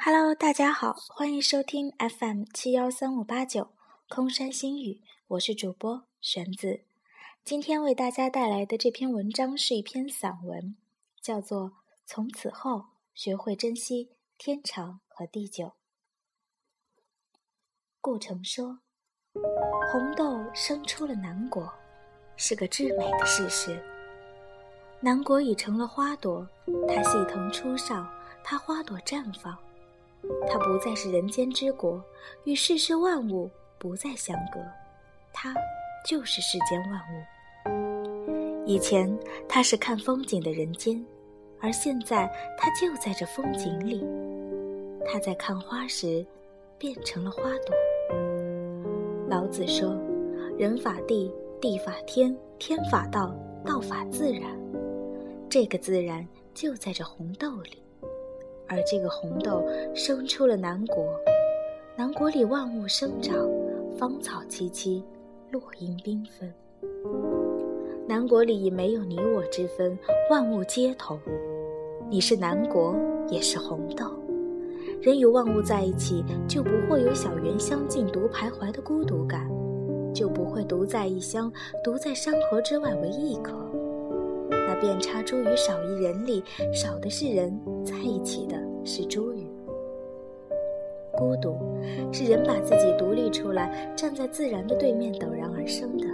Hello，大家好，欢迎收听 FM 七幺三五八九空山新语，我是主播玄子。今天为大家带来的这篇文章是一篇散文，叫做《从此后学会珍惜天长和地久》。顾城说：“红豆生出了南国，是个至美的事实。南国已成了花朵，它细藤初上，它花朵绽放。”它不再是人间之国，与世事万物不再相隔，它就是世间万物。以前它是看风景的人间，而现在它就在这风景里。它在看花时，变成了花朵。老子说：“人法地，地法天，天法道，道法自然。”这个自然就在这红豆里。而这个红豆生出了南国，南国里万物生长，芳草萋萋，落英缤纷。南国里没有你我之分，万物皆同。你是南国，也是红豆。人与万物在一起，就不会有小园香径独徘徊的孤独感，就不会独在异乡，独在山河之外为异客。遍插茱萸少一人里，少的是人在一起的是茱萸。孤独，是人把自己独立出来，站在自然的对面陡然而生的。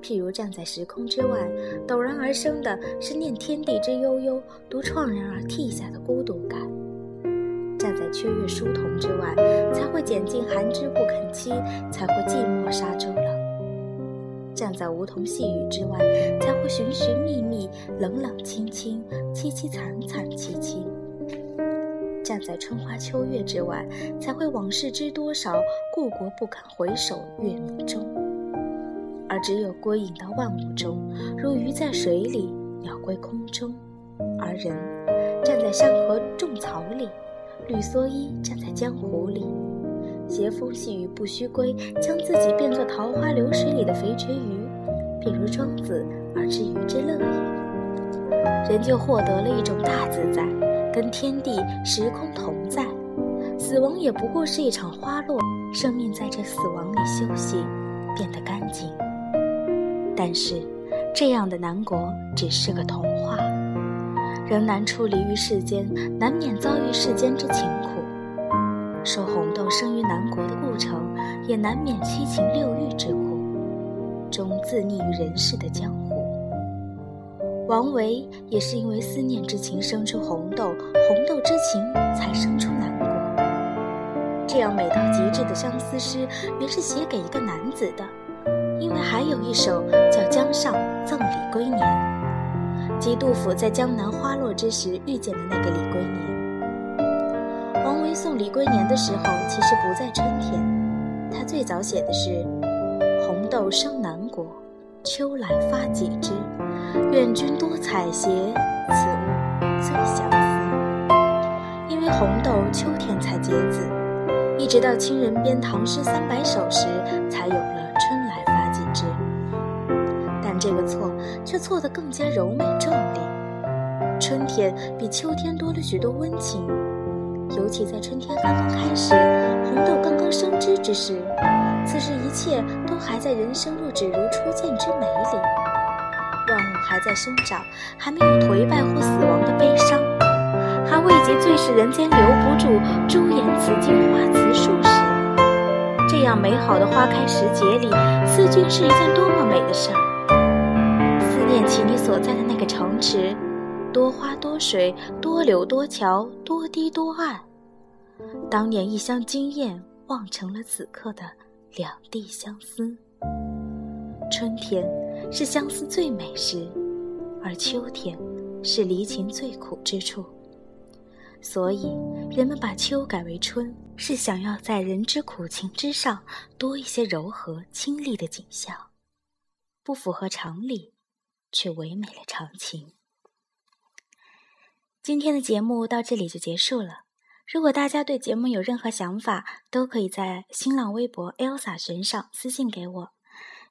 譬如站在时空之外，陡然而生的是念天地之悠悠，独怆然而涕下的孤独感。站在缺月疏桐之外，才会拣尽寒枝不肯栖，才会寂寞沙洲冷。站在梧桐细雨之外，才会寻寻觅觅，冷冷清清，凄凄惨惨戚戚。站在春花秋月之外，才会往事知多少，故国不堪回首月明中。而只有归隐到万物中，如鱼在水里，鸟归空中。而人站在山河种草里，绿蓑衣站在江湖里。斜风细雨不须归，将自己变作桃花流水里的肥垂鱼，便如庄子而知鱼之乐也。人就获得了一种大自在，跟天地时空同在。死亡也不过是一场花落，生命在这死亡里休息，变得干净。但是，这样的南国只是个童话，人难出离于世间，难免遭遇世间之情苦。说红豆生于南国的故城，也难免七情六欲之苦，终自溺于人世的江湖。王维也是因为思念之情生出红豆，红豆之情才生出南国。这样美到极致的相思诗，原是写给一个男子的，因为还有一首叫《江上赠李龟年》，即杜甫在江南花落之时遇见的那个李龟年。送李龟年的时候，其实不在春天。他最早写的是“红豆生南国，秋来发几枝。愿君多采撷，此物最相思。”因为红豆秋天才结籽，一直到清人编《唐诗三百首》时，才有了“春来发几枝”。但这个错却错得更加柔美壮丽。春天比秋天多了许多温情。尤其在春天刚刚开始，红豆刚刚生枝之时，此时一切都还在人生若只如初见之美里，万物还在生长，还没有颓败或死亡的悲伤，还未及最是人间留不住朱颜辞镜花辞树时，这样美好的花开时节里，思君是一件多么美的事儿！思念起你所在的那个城池。多花多水，多柳多桥，多堤多岸。当年一厢惊艳，望成了此刻的两地相思。春天是相思最美时，而秋天是离情最苦之处。所以，人们把秋改为春，是想要在人之苦情之上多一些柔和清丽的景象，不符合常理，却唯美了长情。今天的节目到这里就结束了。如果大家对节目有任何想法，都可以在新浪微博 Elsa 悬上私信给我。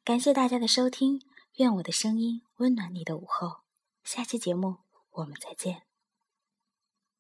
感谢大家的收听，愿我的声音温暖你的午后。下期节目我们再见。